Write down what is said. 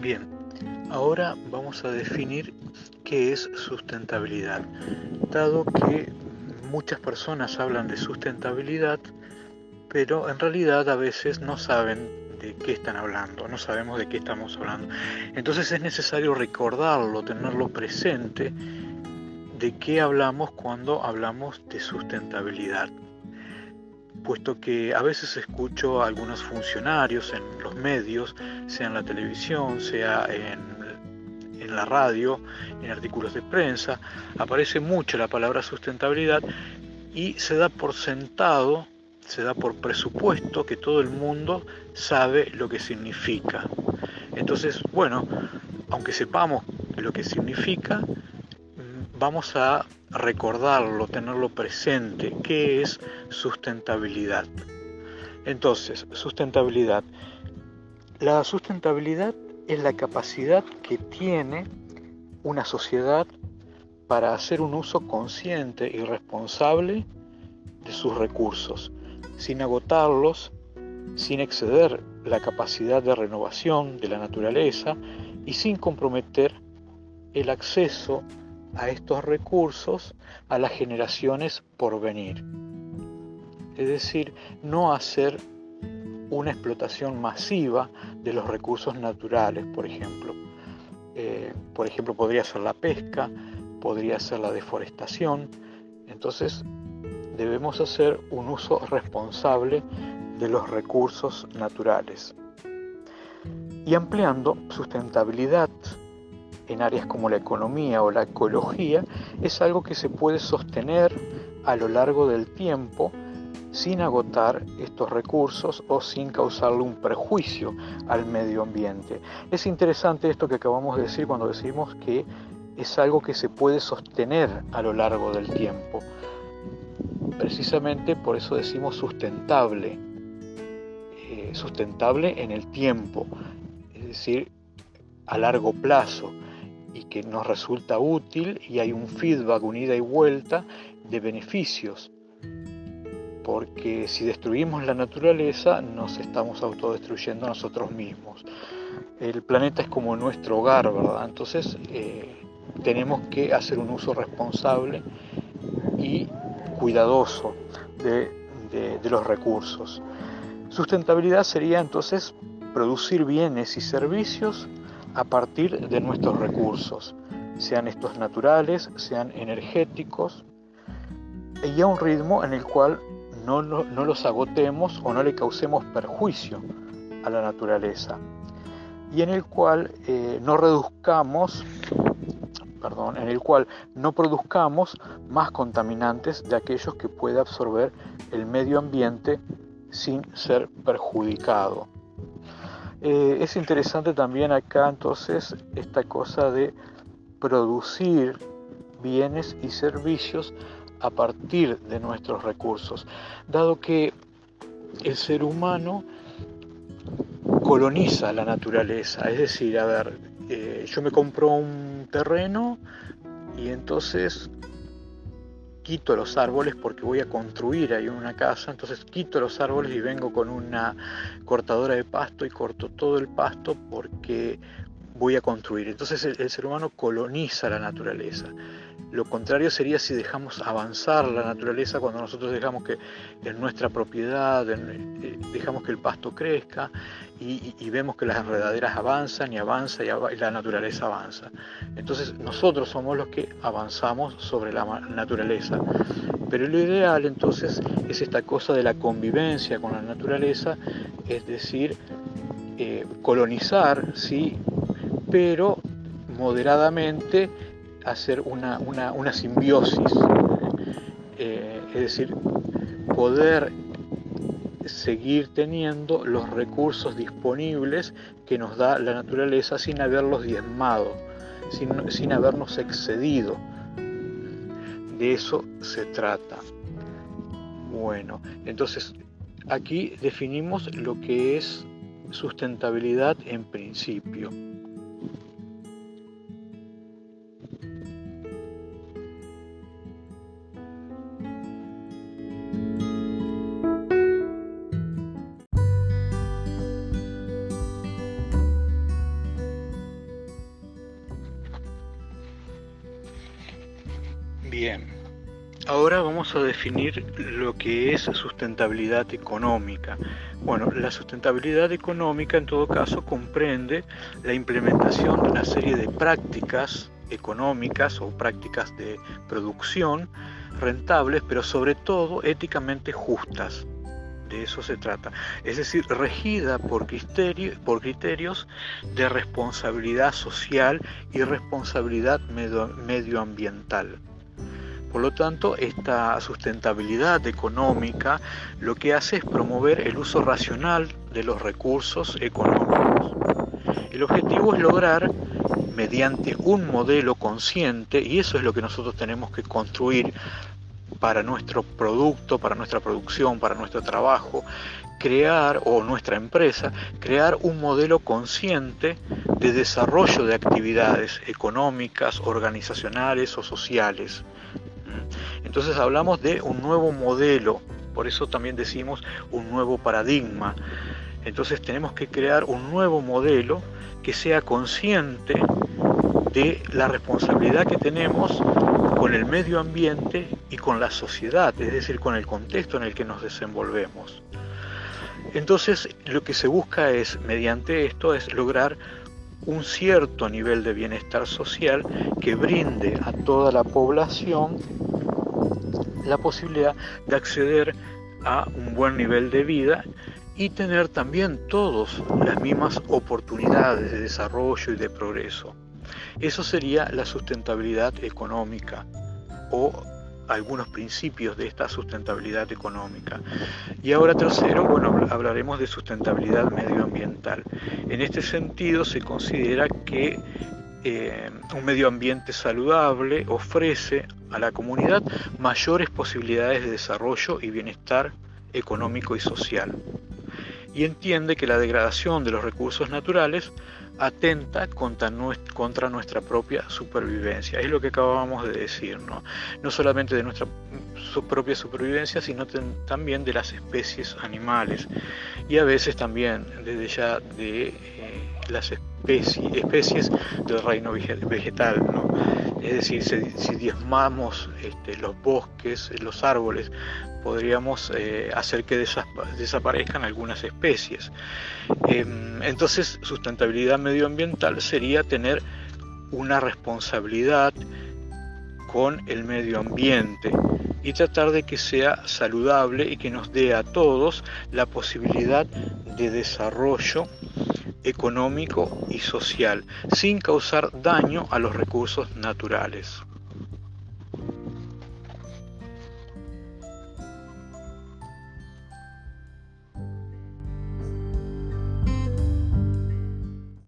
Bien, ahora vamos a definir qué es sustentabilidad. Dado que muchas personas hablan de sustentabilidad, pero en realidad a veces no saben de qué están hablando, no sabemos de qué estamos hablando. Entonces es necesario recordarlo, tenerlo presente de qué hablamos cuando hablamos de sustentabilidad. Puesto que a veces escucho a algunos funcionarios en los medios, sea en la televisión, sea en, la radio, en artículos de prensa, aparece mucho la palabra sustentabilidad y se da por sentado, se da por presupuesto que todo el mundo sabe lo que significa. Entonces, bueno, aunque sepamos lo que significa, vamos a recordarlo, tenerlo presente, qué es sustentabilidad. Entonces, sustentabilidad. La sustentabilidad es la capacidad que tiene una sociedad para hacer un uso consciente y responsable de sus recursos, sin agotarlos, sin exceder la capacidad de renovación de la naturaleza y sin comprometer el acceso a estos recursos a las generaciones por venir. Es decir, no hacer una explotación masiva de los recursos naturales, por ejemplo. Eh, por ejemplo, podría ser la pesca, podría ser la deforestación. Entonces, debemos hacer un uso responsable de los recursos naturales. Y ampliando sustentabilidad en áreas como la economía o la ecología es algo que se puede sostener a lo largo del tiempo sin agotar estos recursos o sin causarle un perjuicio al medio ambiente. Es interesante esto que acabamos de decir cuando decimos que es algo que se puede sostener a lo largo del tiempo. Precisamente por eso decimos sustentable, eh, sustentable en el tiempo, es decir, a largo plazo y que nos resulta útil y hay un feedback, un ida y vuelta de beneficios. Porque si destruimos la naturaleza nos estamos autodestruyendo nosotros mismos. El planeta es como nuestro hogar, ¿verdad? Entonces eh, tenemos que hacer un uso responsable y cuidadoso de, de los recursos. Sustentabilidad sería entonces producir bienes y servicios a partir de nuestros recursos, sean estos naturales, sean energéticos, y a un ritmo en el cual no, los agotemos o no le causemos perjuicio a la naturaleza, y en el cual eh, no reduzcamos, perdón, en el cual no produzcamos más contaminantes de aquellos que puede absorber el medio ambiente sin ser perjudicado. Eh, es interesante también acá entonces esta cosa de producir bienes y servicios a partir de nuestros recursos, dado que el ser humano coloniza la naturaleza, es decir, a ver, eh, yo me compro un terreno y entonces quito los árboles porque voy a construir ahí una casa, entonces quito los árboles y vengo con una cortadora de pasto y corto todo el pasto porque voy a construir. Entonces el, ser humano coloniza la naturaleza. Lo contrario sería si dejamos avanzar la naturaleza cuando nosotros dejamos que en nuestra propiedad, eh, dejamos que el pasto crezca y, vemos que las enredaderas avanzan y avanza y, la naturaleza avanza. Entonces nosotros somos los que avanzamos sobre la naturaleza. Pero lo ideal entonces es esta cosa de la convivencia con la naturaleza, es decir, eh, colonizar, sí, pero moderadamente hacer una, simbiosis, eh, es decir, poder seguir teniendo los recursos disponibles que nos da la naturaleza sin haberlos diezmado, sin, sin habernos excedido. De eso se trata. Bueno, entonces aquí definimos lo que es sustentabilidad en principio. Ahora vamos a definir lo que es sustentabilidad económica. Bueno, la sustentabilidad económica en todo caso comprende la implementación de una serie de prácticas económicas o prácticas de producción rentables, pero sobre todo éticamente justas. De eso se trata. Es decir, regida por, por criterios de responsabilidad social y responsabilidad medioambiental. Por lo tanto, esta sustentabilidad económica lo que hace es promover el uso racional de los recursos económicos. El objetivo es lograr mediante un modelo consciente, y eso es lo que nosotros tenemos que construir para nuestro producto, para nuestra producción, para nuestro trabajo, crear, o nuestra empresa, crear un modelo consciente de desarrollo de actividades económicas, organizacionales o sociales. Entonces hablamos de un nuevo modelo, por eso también decimos un nuevo paradigma. Entonces tenemos que crear un nuevo modelo que sea consciente de la responsabilidad que tenemos con el medio ambiente y con la sociedad, es decir, con el contexto en el que nos desenvolvemos. Entonces, lo que se busca es, mediante esto, es lograr un cierto nivel de bienestar social que brinde a toda la población la posibilidad de acceder a un buen nivel de vida y tener también todos las mismas oportunidades de desarrollo y de progreso. Eso sería la sustentabilidad económica o algunos principios de esta sustentabilidad económica. Y ahora tercero, bueno, hablaremos de sustentabilidad medioambiental. En este sentido se considera que eh, un medio ambiente saludable ofrece a la comunidad mayores posibilidades de desarrollo y bienestar económico y social. Y entiende que la degradación de los recursos naturales atenta contra, nuestra propia supervivencia. Es lo que acabábamos de decir, ¿no? No solamente de nuestra propia supervivencia, sino también de las especies animales y a veces también desde ya de eh, las especies, especies del reino vegetal. Es decir, si, diezmamos este, los bosques, los árboles, podríamos eh, hacer que desaparezcan algunas especies. Em, entonces, sustentabilidad medioambiental sería tener una responsabilidad con el medio ambiente y tratar de que sea saludable y que nos dé a todos la posibilidad de desarrollo económico y social sin causar daño a los recursos naturales.